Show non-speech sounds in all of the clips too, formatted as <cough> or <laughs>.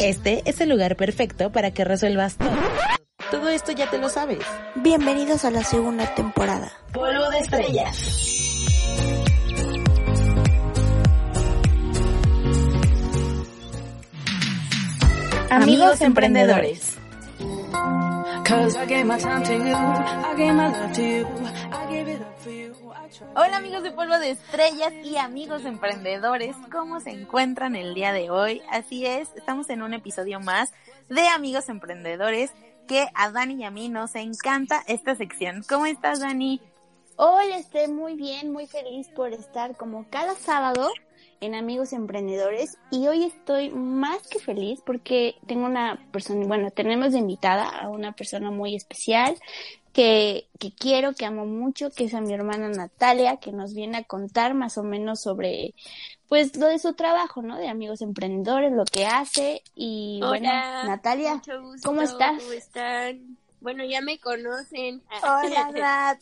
Este es el lugar perfecto para que resuelvas todo. Todo esto ya te lo sabes. Bienvenidos a la segunda temporada. Polvo de estrellas. Amigos emprendedores. Hola amigos de Polvo de Estrellas y amigos emprendedores, ¿cómo se encuentran el día de hoy? Así es, estamos en un episodio más de Amigos Emprendedores que a Dani y a mí nos encanta esta sección. ¿Cómo estás Dani? Hola, estoy muy bien, muy feliz por estar como cada sábado en Amigos Emprendedores y hoy estoy más que feliz porque tengo una persona, bueno, tenemos de invitada a una persona muy especial que, que quiero, que amo mucho, que es a mi hermana Natalia, que nos viene a contar más o menos sobre, pues, lo de su trabajo, ¿no? De Amigos Emprendedores, lo que hace y bueno, Natalia, ¿cómo estás? ¿Cómo están? Bueno, ya me conocen. Hola, <laughs> Nat.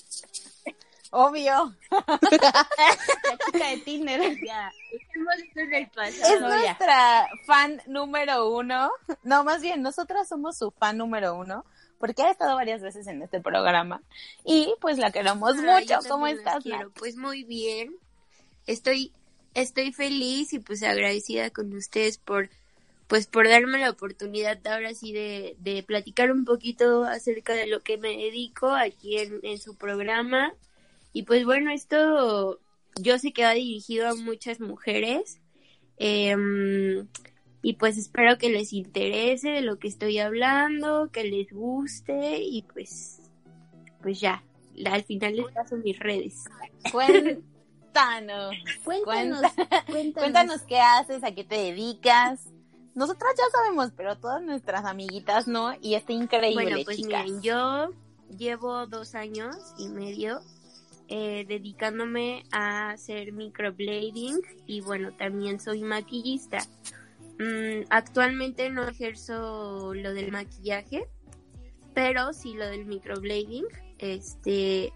Obvio. La chica de Tinder. Ya, dejemos esto en el pasado. Es nuestra fan número uno. No, más bien, nosotras somos su fan número uno. Porque ha estado varias veces en este programa. Y pues la queremos mucho. ¿Cómo estás, quiero. Pues muy bien. Estoy, estoy feliz y pues agradecida con ustedes por, pues por darme la oportunidad ahora sí de, de platicar un poquito acerca de lo que me dedico aquí en, en su programa. Y pues bueno, esto yo sé que va dirigido a muchas mujeres. em, y pues espero que les interese de lo que estoy hablando, que les guste y pues, pues ya, al final les paso mis redes. <laughs> Cuéntanos. Cuéntanos, cuéntanos. Cuéntanos qué haces, a qué te dedicas. Nosotras ya sabemos, pero todas nuestras amiguitas no. Y está increíble, Bueno, pues chicas. miren, yo llevo dos años y medio eh, dedicándome a hacer microblading y bueno, también soy maquillista. Mm, actualmente no ejerzo lo del maquillaje, pero sí lo del microblading. Este,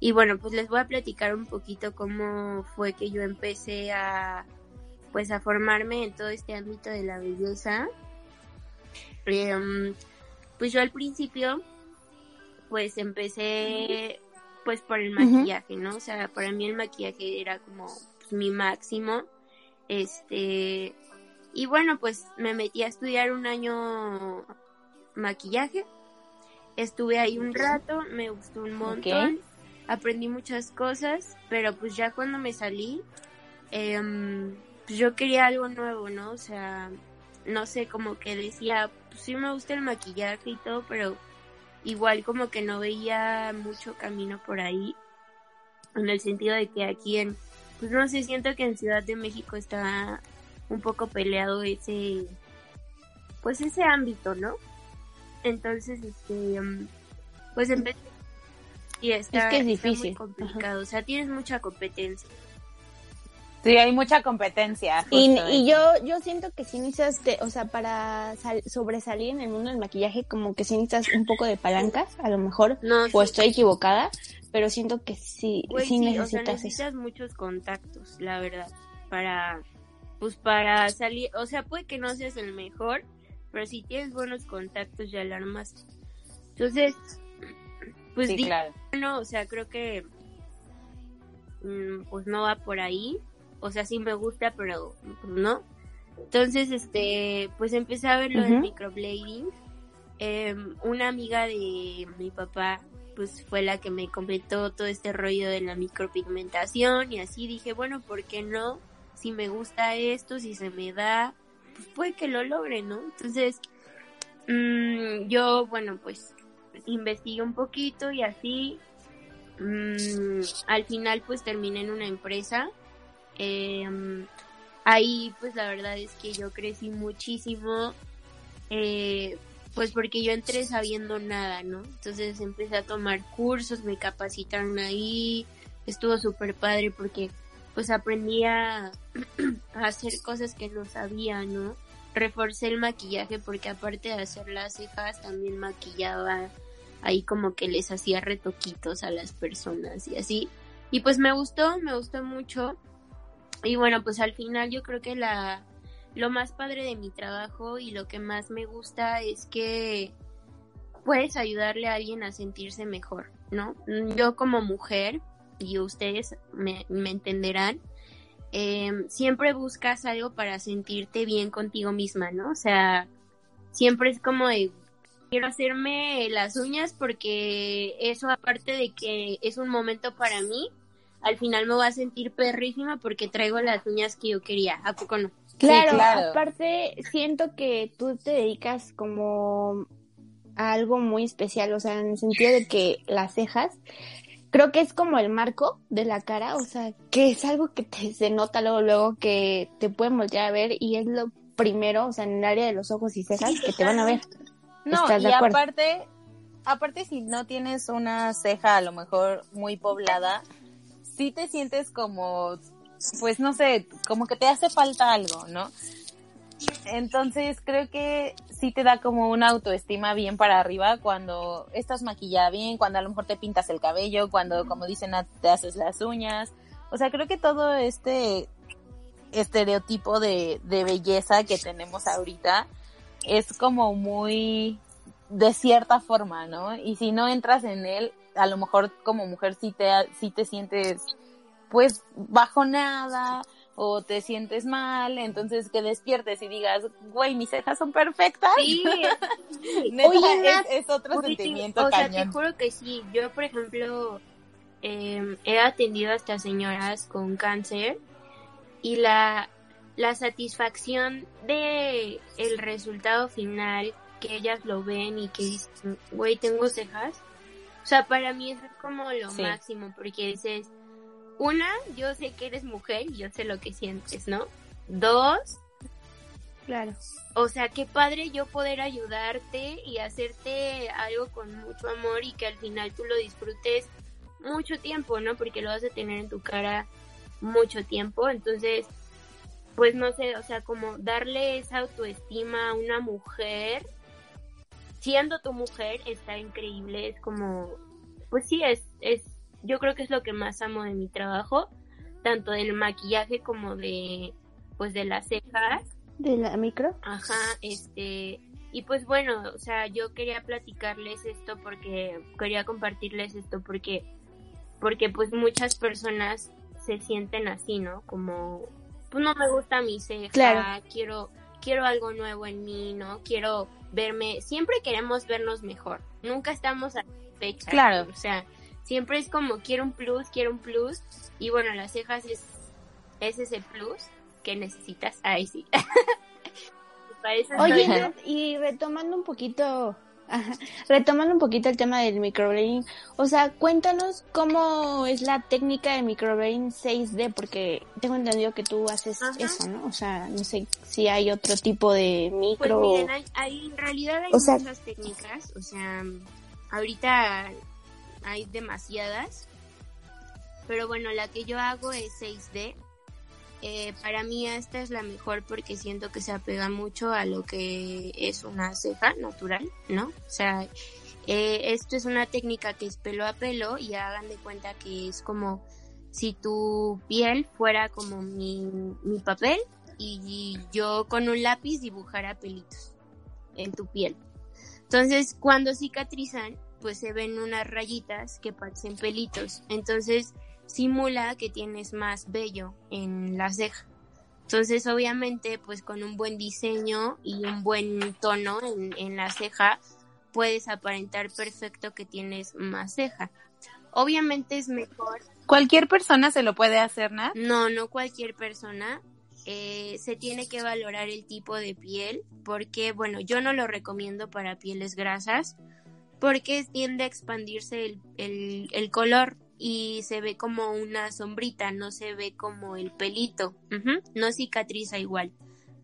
y bueno, pues les voy a platicar un poquito cómo fue que yo empecé a pues a formarme en todo este ámbito de la belleza. Em, pues yo al principio pues empecé pues por el maquillaje, ¿no? O sea, para mí el maquillaje era como pues, mi máximo. Este, y bueno, pues me metí a estudiar un año maquillaje. Estuve ahí un rato, me gustó un montón. Aprendí muchas cosas, pero pues ya cuando me salí, em, pues yo quería algo nuevo, ¿no? O sea, no sé, como que decía, pues sí me gusta el maquillaje y todo, pero igual como que no veía mucho camino por ahí. En el sentido de que aquí en, pues no sé, siento que en Ciudad de México está un poco peleado ese, pues ese ámbito, ¿no? Entonces, este, em, pues empecé y está, Es que es está muy difícil. complicado, o sea, tienes mucha competencia. Sí, hay mucha competencia. Y, y yo, yo siento que si necesitas, de- o sea, para sal- sobresalir en el mundo del maquillaje, como que si necesitas un poco de palancas, a lo mejor, No, o sí, estoy equivocada, pero siento que sí, Güey, sí sí, o sea, necesitas eso. necesitas muchos contactos, la verdad, para, pues para salir, o sea, puede que no seas el mejor, pero si tienes buenos contactos ya la armaste. Entonces, pues Sí, di- claro. bueno, o sea, creo que mm, pues no va por ahí. O sea, sí me gusta, pero pues, no. Entonces, este, pues empecé a ver lo del microblading. Em, una amiga de mi papá, pues fue la que me comentó todo este rollo de la micropigmentación y así dije, bueno, ¿por qué no? Si me gusta esto, si se me da, pues puede que lo logre, ¿no? Entonces, mm, yo, bueno, pues investigué un poquito y así, mm, al final pues terminé en una empresa. Em, ahí pues la verdad es que yo crecí muchísimo, eh, pues porque yo entré sabiendo nada, ¿no? Entonces empecé a tomar cursos, me capacitaron ahí, estuvo súper padre porque pues aprendí <clears throat> a, hacer cosas que no sabía, ¿no? Reforcé el maquillaje porque aparte de hacer las cejas también maquillaba ahí como que les hacía retoquitos a las personas y así. Y pues me gustó, me gustó mucho. Y bueno, pues al final yo creo que la, lo más padre de mi trabajo y lo que más me gusta es que puedes ayudarle a alguien a sentirse mejor, ¿no? Yo como mujer, y ustedes me, entenderán, em, siempre buscas algo para sentirte bien contigo misma, ¿no? O sea, siempre es como de, quiero hacerme las uñas porque eso aparte de que es un momento para mí, al final me voy a sentir perrísima porque traigo las uñas que yo quería, ¿a poco no? Claro, aparte siento que tú te dedicas como a algo muy especial, o sea, en el sentido de que las cejas, creo que es como el marco de la cara, o sea, que es algo que te se nota luego, luego que te pueden voltear a ver y es lo primero, o sea, en el área de los ojos y cejas que te van a ver. No, y aparte, aparte si no tienes una ceja a lo mejor muy poblada, sí te sientes como, pues no sé, como que te hace falta algo, ¿no? Entonces creo que sí te da como una autoestima bien para arriba cuando estás maquillada bien, cuando a lo mejor te pintas el cabello, cuando como dicen te haces las uñas. O sea, creo que todo este estereotipo de, de belleza que tenemos ahorita es como muy de cierta forma, ¿no? Y si no entras en él, a lo mejor como mujer sí te, sí te sientes pues bajonada o te sientes mal, entonces que despiertes y digas, güey, mis cejas son perfectas. Sí. <laughs> es, otro sentimiento O sea, te juro que sí. Yo, por ejemplo, em, he atendido a estas señoras con cáncer y la, la satisfacción de el resultado final, que ellas lo ven y que dicen, güey, tengo cejas. O sea, para mí eso es como lo máximo, porque dices, una, yo sé que eres mujer y yo sé lo que sientes, ¿no? Dos, claro. O sea, qué padre yo poder ayudarte y hacerte algo con mucho amor y que al final tú lo disfrutes mucho tiempo, ¿no? Porque lo vas a tener en tu cara mucho tiempo. Entonces, pues no sé, o sea, como darle esa autoestima a una mujer, siendo tu mujer, está increíble. Es como, pues sí, es, es yo creo que es lo que más amo de mi trabajo, tanto del maquillaje como de, pues de las cejas. ¿De la micro? Ajá, este, y pues bueno, o sea, yo quería platicarles esto porque, quería compartirles esto porque, porque pues muchas personas se sienten así, ¿no? Como, pues no me gusta mi ceja, quiero, quiero algo nuevo en mí, ¿no? Quiero verme, siempre queremos vernos mejor, nunca estamos satisfechas. Claro. O sea, siempre es como quiero un plus, quiero un plus. Y bueno, las cejas es, es ese plus que necesitas. Ahí sí. <laughs> Oye, <laughs> y retomando un poquito, retomando un poquito el tema del microblading, o sea, cuéntanos cómo es la técnica de microblading 6D, porque tengo entendido que tú haces eso, ¿no? O sea, no sé si hay otro tipo de micro. Pues miren, hay, en realidad hay muchas técnicas, o sea, ahorita hay demasiadas. Pero bueno, la que yo hago es 6D. Eh, para mí esta es la mejor porque siento que se apega mucho a lo que es una ceja natural, ¿no? O sea, eh, esto es una técnica que es pelo a pelo y hagan de cuenta que es como si tu piel fuera como mi, mi papel y yo con un lápiz dibujara pelitos en tu piel. Entonces, cuando cicatrizan, pues se ven unas rayitas que parecen pelitos. Entonces simula que tienes más vello en la ceja. Entonces obviamente pues con un buen diseño y un buen tono en, la ceja puedes aparentar perfecto que tienes más ceja. Obviamente es mejor. ¿Cualquier persona se lo puede hacer, ¿no? No, no cualquier persona. Eh, se tiene que valorar el tipo de piel porque, bueno, yo no lo recomiendo para pieles grasas porque tiende a expandirse el, color y se ve como una sombrita, no se ve como el pelito, no cicatriza igual,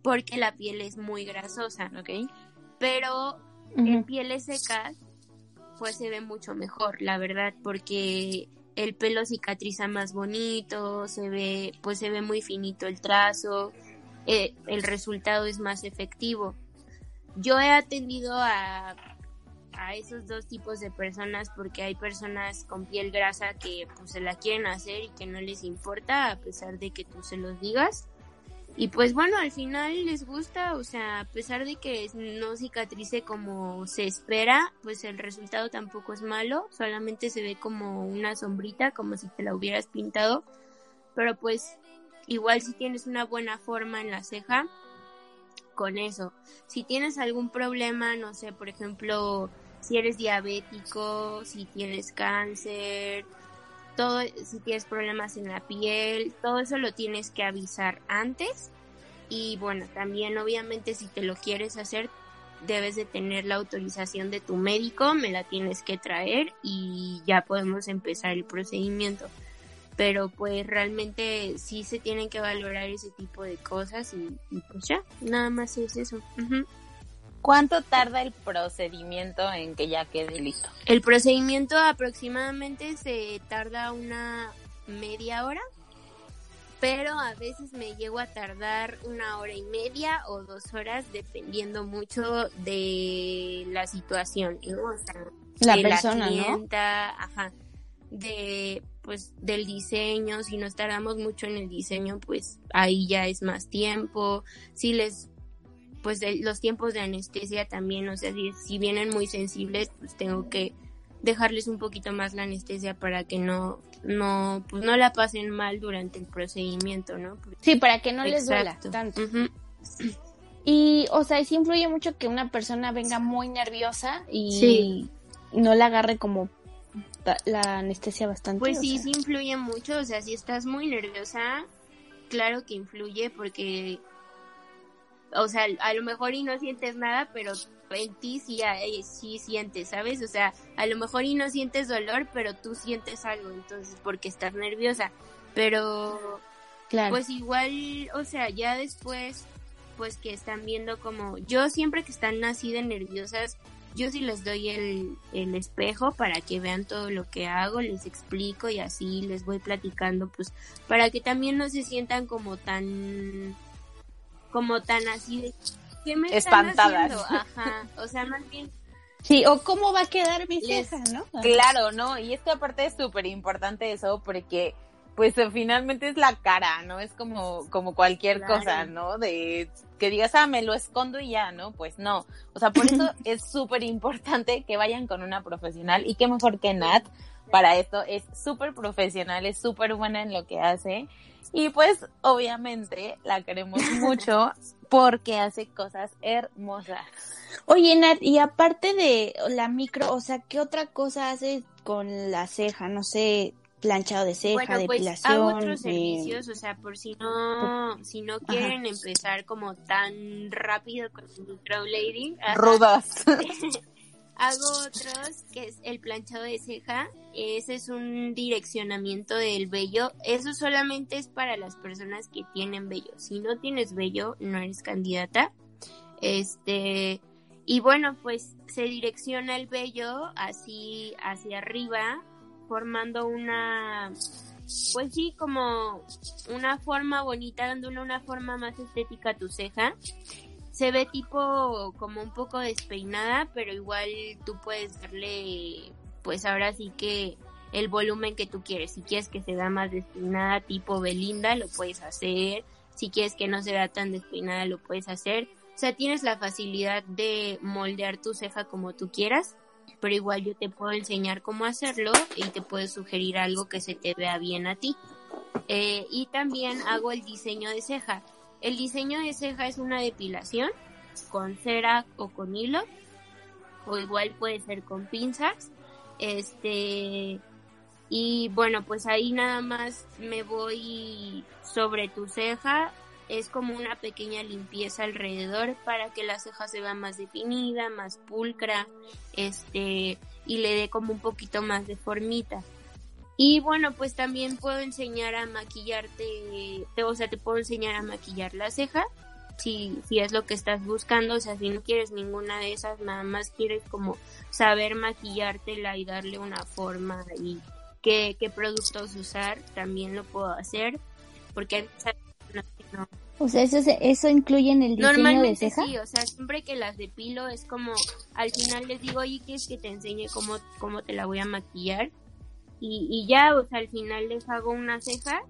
porque la piel es muy grasosa, ¿ok? Pero en pieles secas, pues se ve mucho mejor, la verdad, porque el pelo cicatriza más bonito, se ve, pues se ve muy finito el trazo, eh, el resultado es más efectivo. Yo he atendido a a esos dos tipos de personas porque hay personas con piel grasa que pues se la quieren hacer y que no les importa a pesar de que tú se los digas. Y pues bueno, al final les gusta, o sea, a pesar de que no cicatrice como se espera, pues el resultado tampoco es malo, solamente se ve como una sombrita, como si te la hubieras pintado, pero pues igual si tienes una buena forma en la ceja, con eso. Si tienes algún problema, no sé, por ejemplo, si eres diabético, si tienes cáncer, todo, si tienes problemas en la piel, todo eso lo tienes que avisar antes. Y bueno, también obviamente si te lo quieres hacer, debes de tener la autorización de tu médico, me la tienes que traer y ya podemos empezar el procedimiento. Pero pues realmente sí se tienen que valorar ese tipo de cosas y, pues ya, nada más es eso. ¿Cuánto tarda el procedimiento en que ya quede listo? El procedimiento aproximadamente se tarda una media hora, pero a veces me llego a tardar una hora y media o dos horas dependiendo mucho de la situación, la persona, ¿no? Ajá, de pues del diseño, si nos tardamos mucho en el diseño, pues ahí ya es más tiempo. Si les pues los tiempos de anestesia también, o sea, si, vienen muy sensibles, pues tengo que dejarles un poquito más la anestesia para que no no pues no la pasen mal durante el procedimiento, ¿no? sí, para que no les duela tanto. Y, o sea, sí influye mucho que una persona venga muy nerviosa y no la agarre como la anestesia bastante. Pues sí, sí influye mucho, o sea, si estás muy nerviosa, claro que influye porque o sea, a lo mejor y no sientes nada, pero en ti sí, sí sientes, ¿sabes? O sea, a lo mejor y no sientes dolor, pero tú sientes algo, entonces, porque estás nerviosa. Pero, claro. pues igual, o sea, ya después, pues que están viendo como, yo siempre que están así de nerviosas, yo sí les doy el, el espejo para que vean todo lo que hago, les explico y así les voy platicando, pues, para que también no se sientan como tan como tan así de ¿qué me espantadas. Ajá, o sea, más bien Sí, o cómo va a quedar mi ceja, ¿no? Claro, ¿no? Y es que aparte es súper importante eso porque pues finalmente es la cara, ¿no? Es como, como cualquier cosa, ¿no? De que digas, ah, me lo escondo y ya, ¿no? Pues no. O sea, por eso <laughs> es súper importante que vayan con una profesional y qué mejor que Nat para esto. Es súper profesional, es súper buena en lo que hace y pues obviamente la queremos <laughs> mucho porque hace cosas hermosas. Oye, Nat, y aparte de la micro, o sea, ¿qué otra cosa haces con la ceja? No sé, planchado de ceja, bueno, pues, depilación. Hago otros servicios, o sea, por si no, si no quieren empezar como tan rápido con microblading. Rudas. <laughs> Hago otros, que es el planchado de ceja. Ese es un direccionamiento del vello. Eso solamente es para las personas que tienen vello. Si no tienes vello, no eres candidata. Este, y bueno, pues se direcciona el vello así hacia arriba, formando una, pues sí, como una forma bonita, dándole una forma más estética a tu ceja se ve tipo como un poco despeinada, pero igual tú puedes darle, pues ahora sí que el volumen que tú quieres. Si quieres que se vea más despeinada, tipo Belinda, lo puedes hacer. Si quieres que no se vea tan despeinada, lo puedes hacer. O sea, tienes la facilidad de moldear tu ceja como tú quieras, pero igual yo te puedo enseñar cómo hacerlo y te puedo sugerir algo que se te vea bien a ti. Eh, y también hago el diseño de ceja. El diseño de ceja es una depilación con cera o con hilo, o igual puede ser con pinzas. Este, y bueno, pues ahí nada más me voy sobre tu ceja. Es como una pequeña limpieza alrededor para que la ceja se vea más definida, más pulcra, este, y le dé como un poquito más de formita. Y bueno, pues también puedo enseñar a maquillarte, o sea, te puedo enseñar a maquillar la ceja, si, si es lo que estás buscando, o sea, si no quieres ninguna de esas, nada más quieres como saber maquillártela y darle una forma y qué, qué productos usar, también lo puedo hacer, porque hay no. O sea, eso, eso incluye en el diseño Normalmente de ceja? sí, o sea, siempre que las depilo es como, al final les digo, oye, ¿quieres que te enseñe cómo, cómo te la voy a maquillar? Y, y ya, o sea, al final les hago una ceja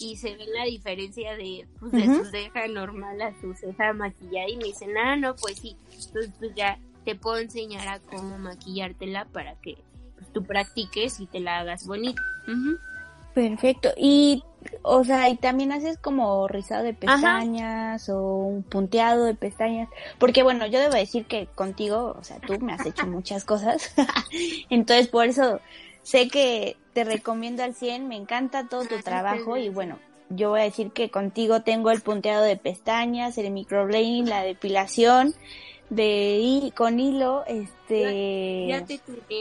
y se ve la diferencia de, pues, de su ceja normal a su ceja maquillada y me dicen, ah, no, pues sí, entonces pues ya te puedo enseñar a cómo maquillártela para que pues, tú practiques y te la hagas bonita. Perfecto. Y, o sea, y también haces como rizado de pestañas o un punteado de pestañas. Porque bueno, yo debo decir que contigo, o sea, tú me has hecho <laughs> muchas cosas. <laughs> Entonces, por eso sé que te recomiendo al 100, me encanta todo tu trabajo y bueno, yo voy a decir que contigo tengo el punteado de pestañas, el microblading, la depilación de con hilo, este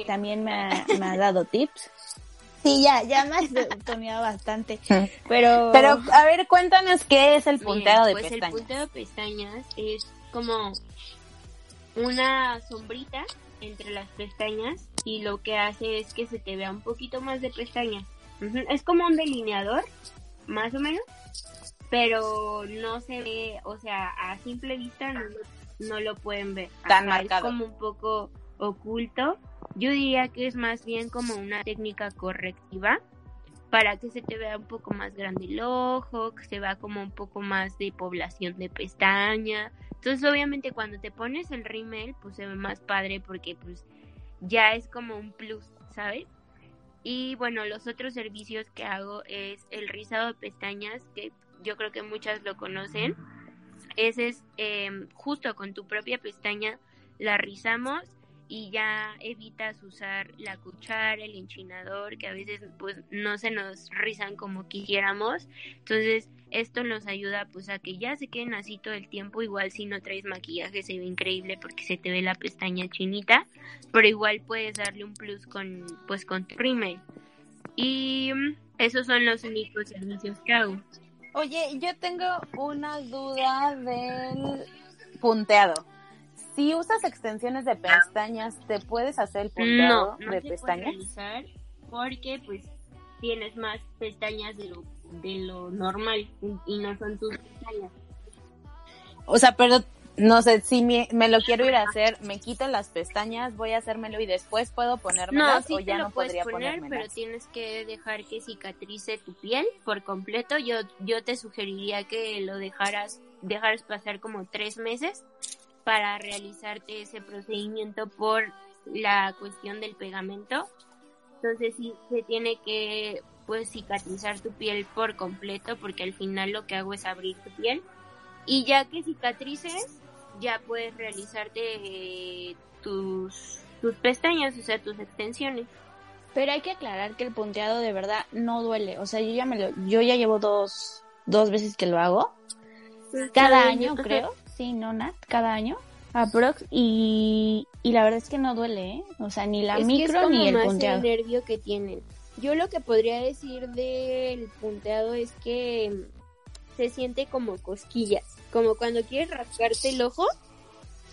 también me ha, me ha dado tips. Sí, ya, ya me has toneado bastante. <laughs> Pero, pero a ver, cuéntanos qué es el punteado de pues pestañas. El punteado de pestañas es como una sombrita entre las pestañas y lo que hace es que se te vea un poquito más de pestañas. Es como un delineador, más o menos, pero no se ve, o sea, a simple vista no, no lo pueden ver. Tan marcado. Es como un poco oculto. Yo diría que es más bien como una técnica correctiva para que se te vea un poco más grande el ojo, que se vea como un poco más de población de pestaña. Entonces, obviamente, cuando te pones el rímel, pues se ve más padre porque pues ya es como un plus, ¿sabes? Y bueno, los otros servicios que hago es el rizado de pestañas, que yo creo que muchas lo conocen. Ese es em, justo con tu propia pestaña, la rizamos y ya evitas usar la cuchara, el enchinador, que a veces pues no se nos rizan como quisiéramos. Entonces, esto nos ayuda pues a que ya se queden así todo el tiempo, igual si no traes maquillaje se ve increíble porque se te ve la pestaña chinita, pero igual puedes darle un plus con pues con tu rímel. Y esos son los únicos servicios que hago. Oye, yo tengo una duda del punteado si usas extensiones de pestañas, ¿te puedes hacer el punteado no, de pestañas? Realizar porque pues tienes más pestañas de lo, de lo normal y no son tus pestañas. O sea, pero no sé, si me, lo quiero ir a hacer, me quito las pestañas, voy a hacérmelo y después puedo ponérmelas no, o ya te no puedes podría poner, pero tienes que dejar que cicatrice tu piel por completo. Yo, yo te sugeriría que lo dejaras, dejaras pasar como tres meses para realizarte ese procedimiento por la cuestión del pegamento. Entonces sí se tiene que pues cicatrizar tu piel por completo porque al final lo que hago es abrir tu piel y ya que cicatrices ya puedes realizarte eh, tus tus pestañas, o sea, tus extensiones. Pero hay que aclarar que el punteado de verdad no duele, o sea, yo ya me lo yo ya llevo dos dos veces que lo hago. Cada año, creo sí, no, Nat, cada año, aprox, y, y la verdad es que no duele, ¿eh? O sea, ni la micro ni el punteado. el nervio que tienen. Yo lo que podría decir del punteado es que se siente como cosquillas, como cuando quieres rascarte el ojo,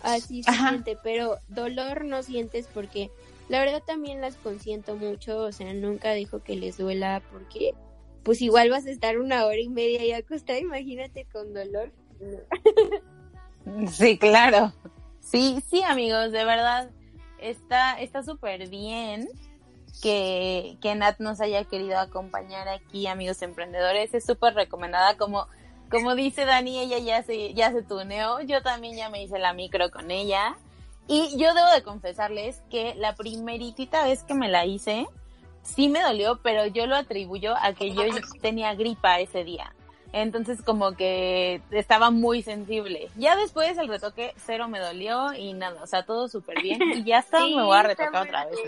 así se siente, pero dolor no sientes porque la verdad también las consiento mucho, o sea, nunca dijo que les duela porque pues igual vas a estar una hora y media ahí acostada, imagínate con dolor. Sí, claro. Sí, sí, amigos, de verdad está está súper bien que, que Nat nos haya querido acompañar aquí, amigos emprendedores. Es súper recomendada como como dice Dani, ella ya se ya se tuneó. Yo también ya me hice la micro con ella. Y yo debo de confesarles que la primeritita vez que me la hice, sí me dolió, pero yo lo atribuyo a que yo <laughs> tenía gripa ese día. Entonces como que estaba muy sensible. Ya después el retoque cero me dolió y nada, o sea, todo súper bien. Y ya está, <laughs> me voy a retocar otra vez.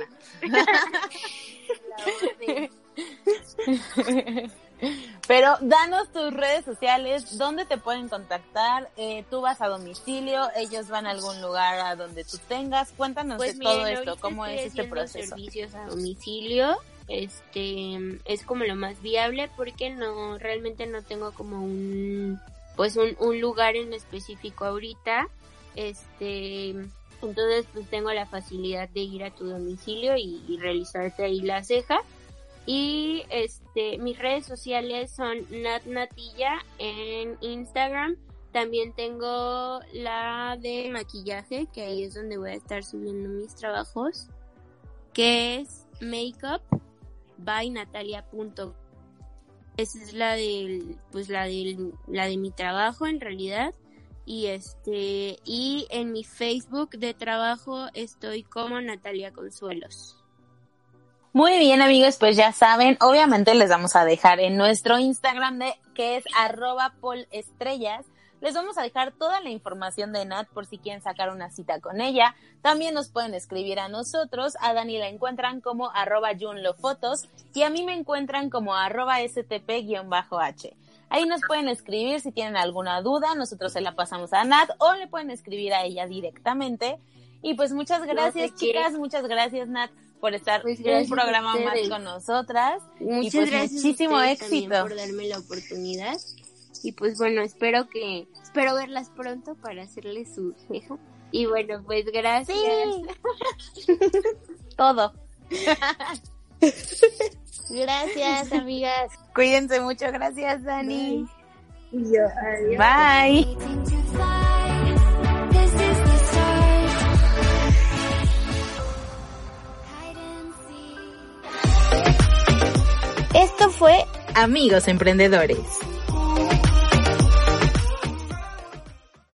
<laughs> <laughs> Pero danos tus redes sociales, dónde te pueden contactar, eh, tú vas a domicilio, ellos van a algún lugar a donde tú tengas, cuéntanos pues de todo esto, cómo es este proceso. servicios a domicilio, este es como lo más viable porque no realmente no tengo como un pues un, un lugar en específico ahorita este entonces pues tengo la facilidad de ir a tu domicilio y, realizarte ahí la ceja. Y este mis redes sociales son natnatilla en Instagram. También tengo la de maquillaje que ahí es donde voy a estar subiendo mis trabajos que es makeup by esa es la del, pues la del, la de mi trabajo en realidad. Y este, y en mi Facebook de trabajo estoy como Natalia Consuelos. Muy bien amigos, pues ya saben, obviamente les vamos a dejar en nuestro Instagram de que es arroba polestrellas. Les vamos a dejar toda la información de Nat por si quieren sacar una cita con ella. También nos pueden escribir a nosotros. A Dani la encuentran como arroba junlofotos y a mí me encuentran como arroba stp-h. Ahí nos pueden escribir si tienen alguna duda, nosotros se la pasamos a Nat o le pueden escribir a ella directamente. Y pues muchas gracias chicas, muchas gracias Nat por estar Pues un programa más con nosotras. Muchas y pues gracias muchísimo éxito. por darme la oportunidad. Y pues bueno, espero que, espero verlas pronto para hacerles su ceja. Y bueno, pues gracias. Sí. <laughs> Todo. <laughs> Gracias, amigas. Cuídense mucho, gracias Dani. Y yo, adiós. Bye. Esto fue Amigos emprendedores.